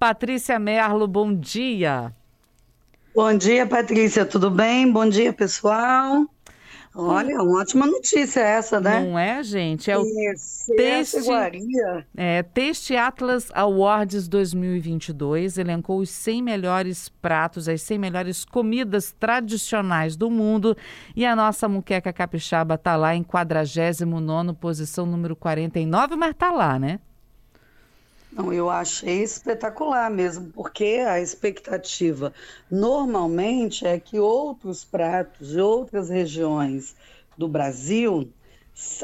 Patrícia Merlo, bom dia. Bom dia, Patrícia, tudo bem? Bom dia, pessoal. Olha, uma ótima notícia essa, né? Não é, gente? É o iguaria. é, Teste Atlas Awards 2022 elencou os 100 melhores pratos, as 100 melhores comidas tradicionais do mundo e a nossa muqueca capixaba está lá em 49º, posição número 49, mas está lá, né? Não, eu achei espetacular mesmo, porque a expectativa normalmente é que outros pratos de outras regiões do Brasil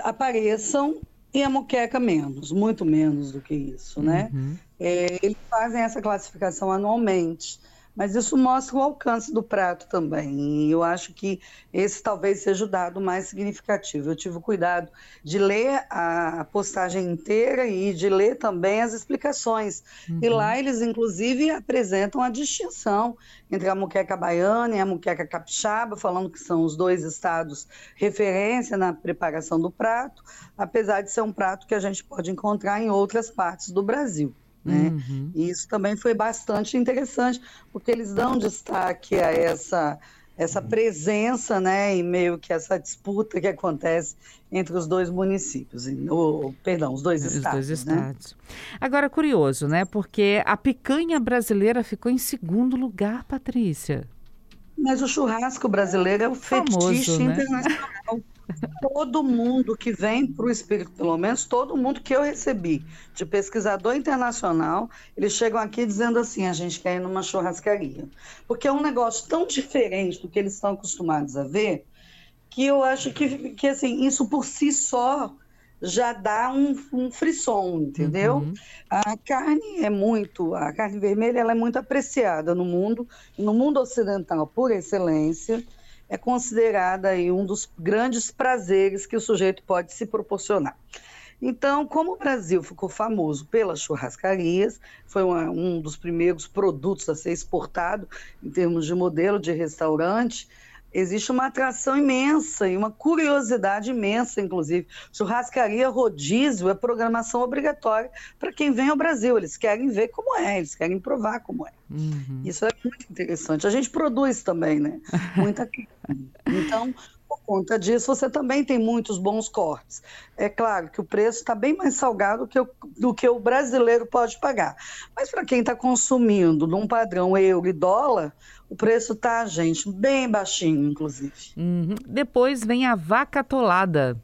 apareçam e a moqueca menos, muito menos do que isso, né? Uhum. É, eles fazem essa classificação anualmente. Mas isso mostra o alcance do prato também. E eu acho que esse talvez seja o dado mais significativo. Eu tive o cuidado de ler a postagem inteira e de ler também as explicações. Uhum. E lá eles, inclusive, apresentam a distinção entre a muqueca baiana e a muqueca capixaba, falando que são os dois estados referência na preparação do prato, apesar de ser um prato que a gente pode encontrar em outras partes do Brasil. Né? Uhum. E isso também foi bastante interessante, porque eles dão destaque a essa, essa presença, né, e meio que essa disputa que acontece entre os dois municípios, ou, perdão, os dois os estados. Dois estados. Né? Agora, curioso, né, porque a picanha brasileira ficou em segundo lugar, Patrícia. Mas o churrasco brasileiro é o Famoso, fetiche né? internacional. todo mundo que vem para o Espírito, pelo menos todo mundo que eu recebi de pesquisador internacional, eles chegam aqui dizendo assim: a gente quer ir numa churrascaria. Porque é um negócio tão diferente do que eles estão acostumados a ver, que eu acho que, que assim, isso por si só já dá um, um frisson, entendeu? Uhum. A carne é muito, a carne vermelha ela é muito apreciada no mundo, no mundo ocidental por excelência é considerada aí um dos grandes prazeres que o sujeito pode se proporcionar. Então, como o Brasil ficou famoso pelas churrascarias, foi uma, um dos primeiros produtos a ser exportado em termos de modelo de restaurante, existe uma atração imensa e uma curiosidade imensa, inclusive. Churrascaria rodízio é programação obrigatória para quem vem ao Brasil. Eles querem ver como é, eles querem provar como é. Uhum. Isso é muito interessante. A gente produz também, né? Muita Então, conta disso, você também tem muitos bons cortes. É claro que o preço está bem mais salgado que o, do que o brasileiro pode pagar. Mas para quem está consumindo num padrão euro e dólar, o preço está, gente, bem baixinho, inclusive. Uhum. Depois vem a vaca atolada.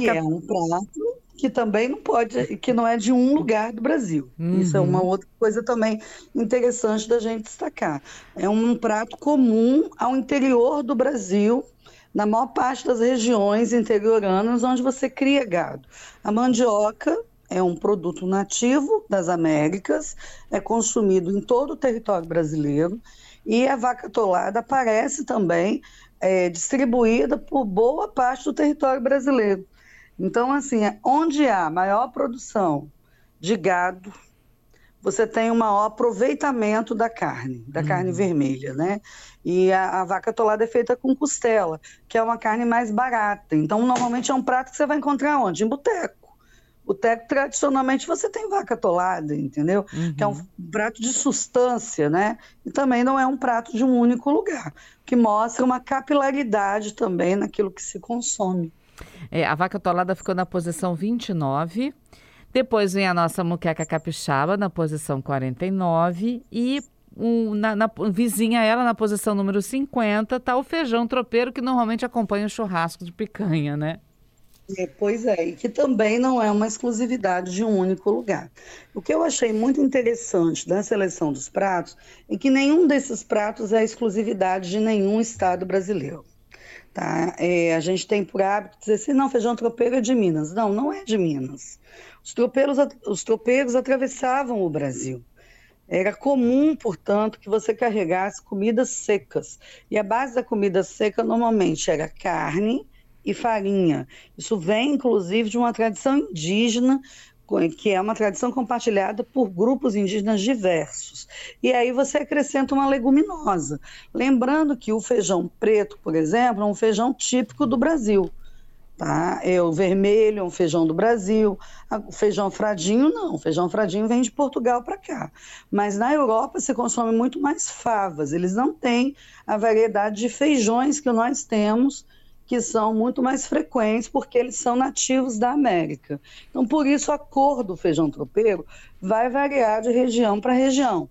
E é um prato que também não pode, que não é de um lugar do Brasil. Uhum. Isso é uma outra coisa também interessante da gente destacar. É um prato comum ao interior do Brasil, na maior parte das regiões interioranas onde você cria gado. A mandioca é um produto nativo das Américas, é consumido em todo o território brasileiro e a vaca atolada aparece também é, distribuída por boa parte do território brasileiro. Então, assim, é onde há maior produção de gado, você tem um maior aproveitamento da carne, da uhum. carne vermelha, né? E a, a, vaca atolada é feita com costela, que é uma carne mais barata. Então, normalmente é um prato que você vai encontrar onde? Em boteco. Boteco, tradicionalmente, você tem vaca atolada, entendeu? Uhum. Que é um prato de substância, né? E também não é um prato de um único lugar, que mostra uma capilaridade também naquilo que se consome. É, a vaca atolada ficou na posição 29. Depois vem a nossa muqueca capixaba na posição 49 e um, na, na, vizinha ela na posição número 50 está o feijão tropeiro que normalmente acompanha o churrasco de picanha, né? É, pois é, e que também não é uma exclusividade de um único lugar. O que eu achei muito interessante da seleção dos pratos é que nenhum desses pratos é exclusividade de nenhum estado brasileiro. Tá? É, a gente tem por hábito dizer assim, não, feijão tropeiro é de Minas. Não, não é de Minas. Os tropeiros, os tropeiros atravessavam o Brasil. Era comum, portanto, que você carregasse comidas secas. E a base da comida seca normalmente era carne e farinha. Isso vem, inclusive, de uma tradição indígena que é uma tradição compartilhada por grupos indígenas diversos. E aí você acrescenta uma leguminosa. Lembrando que o feijão preto, por exemplo, é um feijão típico do Brasil. Tá? É o vermelho, é um feijão do Brasil. O feijão fradinho, não. O feijão fradinho vem de Portugal para cá. Mas na Europa se consome muito mais favas. Eles não têm a variedade de feijões que nós temos, que são muito mais frequentes, porque eles são nativos da América. Então, por isso, a cor do feijão tropeiro vai variar de região para região.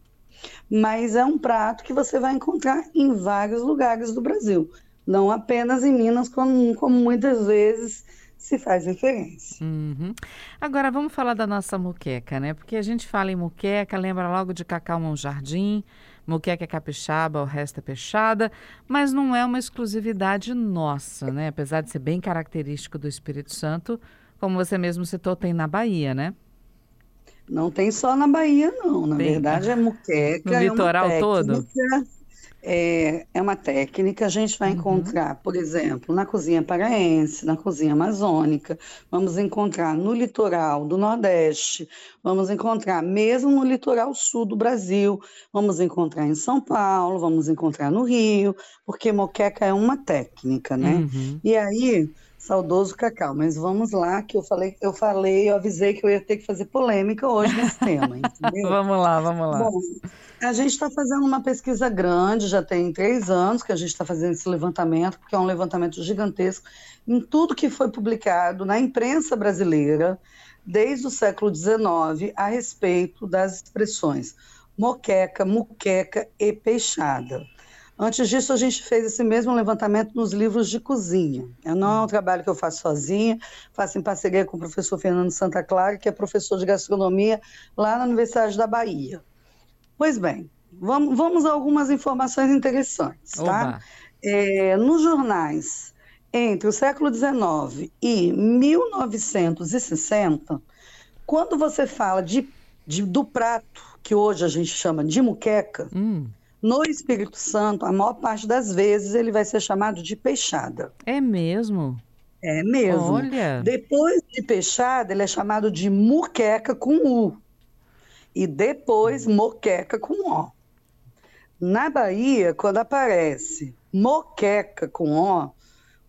Mas é um prato que você vai encontrar em vários lugares do Brasil não apenas em Minas, como, como muitas vezes se faz referência. Uhum. Agora vamos falar da nossa muqueca, né? Porque a gente fala em muqueca, lembra logo de Cacau Mão Jardim, muqueca é capixaba, o resto é peixada, mas não é uma exclusividade nossa, né? Apesar de ser bem característico do Espírito Santo, como você mesmo citou, tem na Bahia, né? Não tem só na Bahia, não. Na tem. verdade, é muqueca. No é litoral todo? É, é uma técnica, a gente vai uhum. encontrar, por exemplo, na cozinha paraense, na cozinha amazônica, vamos encontrar no litoral do Nordeste, vamos encontrar mesmo no litoral sul do Brasil, vamos encontrar em São Paulo, vamos encontrar no Rio, porque moqueca é uma técnica, né? Uhum. E aí, saudoso Cacau, mas vamos lá, que eu falei, eu falei, eu avisei que eu ia ter que fazer polêmica hoje nesse tema, entendeu? vamos lá, vamos lá. Bom, a gente está fazendo uma pesquisa grande, já tem três anos que a gente está fazendo esse levantamento, porque é um levantamento gigantesco em tudo que foi publicado na imprensa brasileira desde o século XIX a respeito das expressões moqueca, muqueca e peixada. Antes disso, a gente fez esse mesmo levantamento nos livros de cozinha. Não é um trabalho que eu faço sozinha, faço em parceria com o professor Fernando Santa Clara, que é professor de gastronomia lá na Universidade da Bahia. Pois bem, vamos, vamos a algumas informações interessantes, tá? É, nos jornais, entre o século XIX e 1960, quando você fala de, de do prato, que hoje a gente chama de muqueca, hum. No Espírito Santo, a maior parte das vezes ele vai ser chamado de peixada. É mesmo? É mesmo. Olha. Depois de peixada, ele é chamado de muqueca com U e depois moqueca com O. Na Bahia, quando aparece moqueca com O,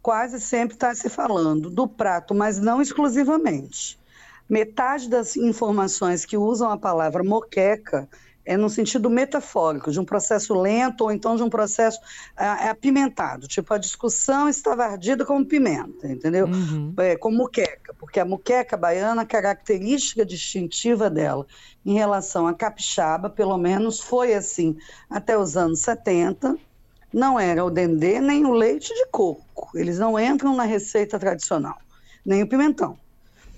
quase sempre está se falando do prato, mas não exclusivamente. Metade das informações que usam a palavra moqueca é no sentido metafórico, de um processo lento ou então de um processo é, apimentado. Tipo, a discussão estava ardida como pimenta, entendeu? Uhum. É, como muqueca, porque a muqueca baiana, a característica distintiva dela em relação à capixaba, pelo menos foi assim até os anos 70, não era o dendê nem o leite de coco. Eles não entram na receita tradicional, nem o pimentão.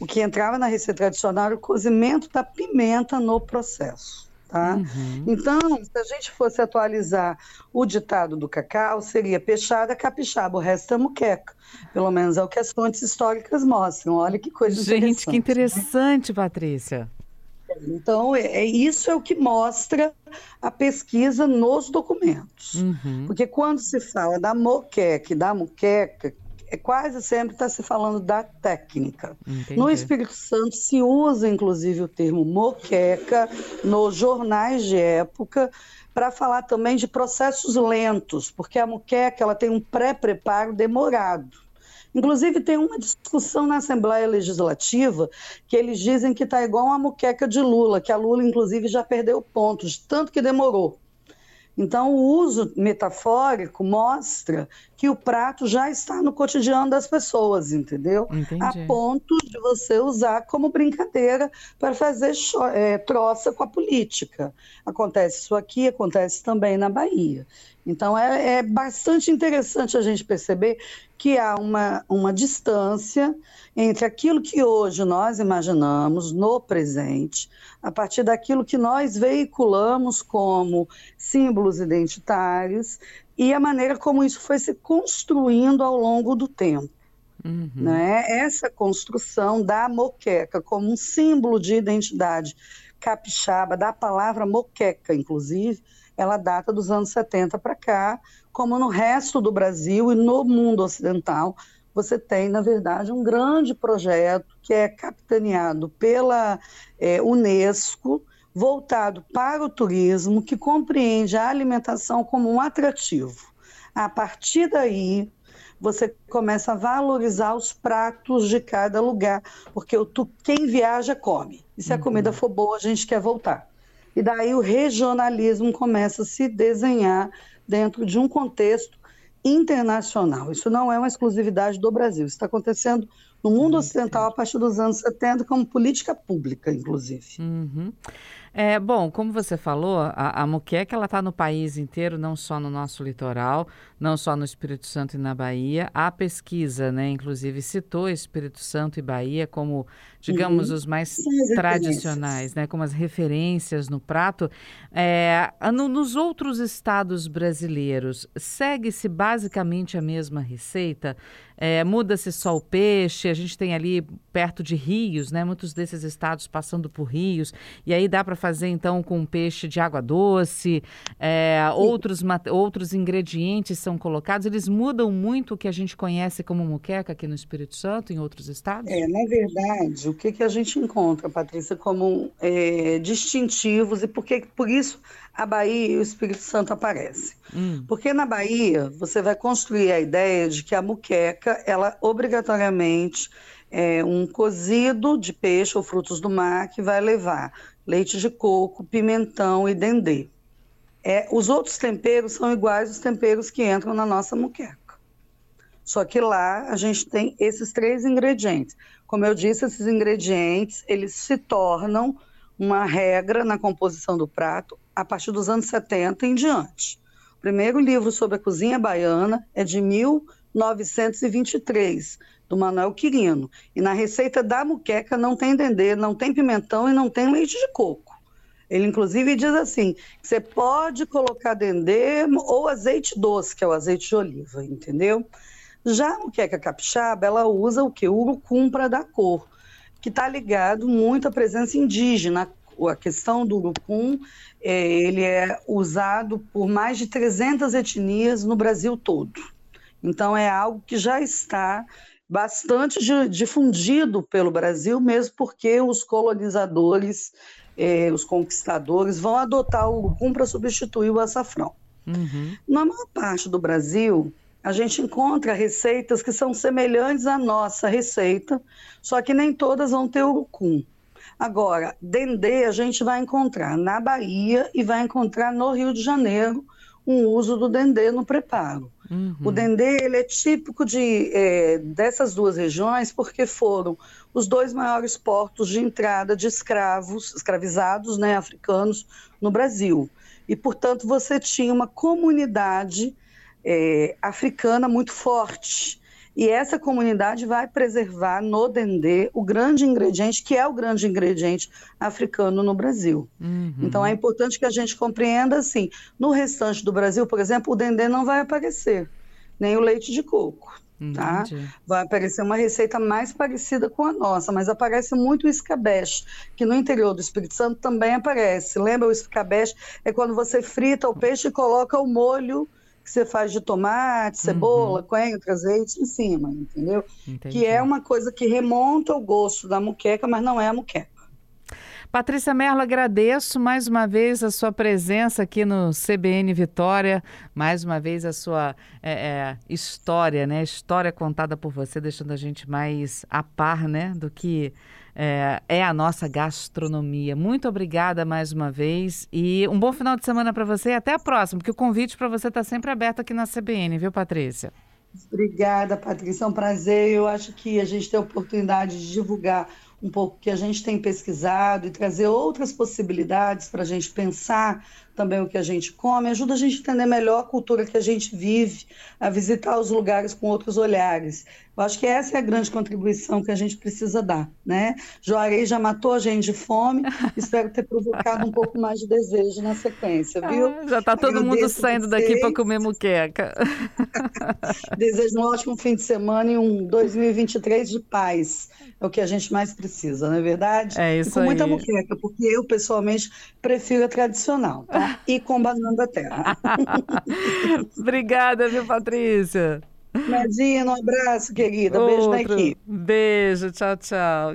O que entrava na receita tradicional era o cozimento da pimenta no processo. Tá? Uhum. Então, se a gente fosse atualizar o ditado do cacau, seria peixada, capixaba, o resto é muqueca. Pelo menos é o que as fontes históricas mostram. Olha que coisa gente, interessante. Gente, que interessante, né? Patrícia. Então, é, é, isso é o que mostra a pesquisa nos documentos. Uhum. Porque quando se fala da moqueca e da muqueca, quase sempre está se falando da técnica. Entendi. No Espírito Santo se usa, inclusive, o termo moqueca nos jornais de época para falar também de processos lentos, porque a moqueca ela tem um pré-preparo demorado. Inclusive, tem uma discussão na Assembleia Legislativa que eles dizem que está igual uma muqueca de Lula, que a Lula, inclusive, já perdeu pontos, tanto que demorou. Então, o uso metafórico mostra que o prato já está no cotidiano das pessoas, entendeu? Entendi. A ponto de você usar como brincadeira para fazer é, troça com a política. Acontece isso aqui, acontece também na Bahia. Então, é, é bastante interessante a gente perceber que há uma, uma distância entre aquilo que hoje nós imaginamos no presente, a partir daquilo que nós veiculamos como símbolos identitários e a maneira como isso foi se construindo ao longo do tempo. Uhum. Né? Essa construção da moqueca como um símbolo de identidade capixaba, da palavra moqueca, inclusive, ela data dos anos 70 para cá, como no resto do Brasil e no mundo ocidental, você tem, na verdade, um grande projeto que é capitaneado pela é, Unesco, voltado para o turismo, que compreende a alimentação como um atrativo. A partir daí, você começa a valorizar os pratos de cada lugar, porque o, tu, quem viaja come. E se a comida uhum. for boa, a gente quer voltar. E daí o regionalismo começa a se desenhar dentro de um contexto internacional. Isso não é uma exclusividade do Brasil. Isso está acontecendo no mundo ocidental a partir dos anos 70 como política pública, inclusive. Uhum. É, bom, como você falou, a, a muqueca ela está no país inteiro, não só no nosso litoral, não só no Espírito Santo e na Bahia. A pesquisa, né, inclusive, citou Espírito Santo e Bahia como, digamos, uhum. os mais tradicionais, né, como as referências no prato. É, no, nos outros estados brasileiros, segue-se basicamente a mesma receita? É, Muda-se só o peixe, a gente tem ali perto de rios, né? Muitos desses estados passando por rios, e aí dá para fazer então com peixe de água doce, é, outros, outros ingredientes são colocados, eles mudam muito o que a gente conhece como muqueca aqui no Espírito Santo, em outros estados? É, na verdade, o que, que a gente encontra, Patrícia, como é, distintivos, e por, que, por isso a Bahia e o Espírito Santo aparecem. Hum. Porque na Bahia você vai construir a ideia de que a muqueca, ela obrigatoriamente é um cozido de peixe ou frutos do mar que vai levar leite de coco, pimentão e dendê. É, os outros temperos são iguais aos temperos que entram na nossa muqueca. Só que lá a gente tem esses três ingredientes. Como eu disse, esses ingredientes eles se tornam uma regra na composição do prato a partir dos anos 70 em diante. O primeiro livro sobre a cozinha baiana é de 1923, do Manuel Quirino. E na receita da muqueca não tem dendê, não tem pimentão e não tem leite de coco. Ele, inclusive, diz assim: você pode colocar dendê ou azeite doce, que é o azeite de oliva, entendeu? Já a muqueca capixaba, ela usa o que? O urucum para dar cor, que está ligado muito à presença indígena, a questão do urucum, é, ele é usado por mais de 300 etnias no Brasil todo. Então é algo que já está bastante difundido pelo Brasil, mesmo porque os colonizadores, é, os conquistadores, vão adotar o urucum para substituir o açafrão. Uhum. Na maior parte do Brasil, a gente encontra receitas que são semelhantes à nossa receita, só que nem todas vão ter urucum. Agora, dendê a gente vai encontrar na Bahia e vai encontrar no Rio de Janeiro um uso do dendê no preparo. Uhum. O dendê ele é típico de, é, dessas duas regiões porque foram os dois maiores portos de entrada de escravos, escravizados né, africanos no Brasil. E, portanto, você tinha uma comunidade é, africana muito forte. E essa comunidade vai preservar no dendê o grande ingrediente, que é o grande ingrediente africano no Brasil. Uhum. Então é importante que a gente compreenda assim: no restante do Brasil, por exemplo, o dendê não vai aparecer, nem o leite de coco. Tá? Vai aparecer uma receita mais parecida com a nossa, mas aparece muito o escabeche, que no interior do Espírito Santo também aparece. Lembra o escabeche? É quando você frita o peixe e coloca o molho que você faz de tomate, cebola, uhum. coentro, azeite em cima, entendeu? Entendi. Que é uma coisa que remonta ao gosto da muqueca, mas não é a muqueca. Patrícia Merlo, agradeço mais uma vez a sua presença aqui no CBN Vitória, mais uma vez a sua é, é, história, né? História contada por você, deixando a gente mais a par, né, do que é, é a nossa gastronomia. Muito obrigada mais uma vez e um bom final de semana para você e até a próxima, porque o convite para você está sempre aberto aqui na CBN, viu, Patrícia? Obrigada, Patrícia. É um prazer. Eu acho que a gente tem a oportunidade de divulgar um pouco que a gente tem pesquisado e trazer outras possibilidades para a gente pensar também o que a gente come, ajuda a gente a entender melhor a cultura que a gente vive, a visitar os lugares com outros olhares. Eu acho que essa é a grande contribuição que a gente precisa dar, né? Juarez já matou a gente de fome, espero ter provocado um pouco mais de desejo na sequência, viu? Ah, já está todo mundo saindo daqui para comer muqueca. Desejo um ótimo fim de semana e um 2023 de paz. É o que a gente mais precisa, não é verdade? É isso e com aí. muita muqueca, porque eu, pessoalmente, prefiro a tradicional, tá? e com banana da terra. Obrigada, viu, Patrícia? Imagina, um abraço, querida. Outro. Beijo daqui. Beijo, tchau, tchau.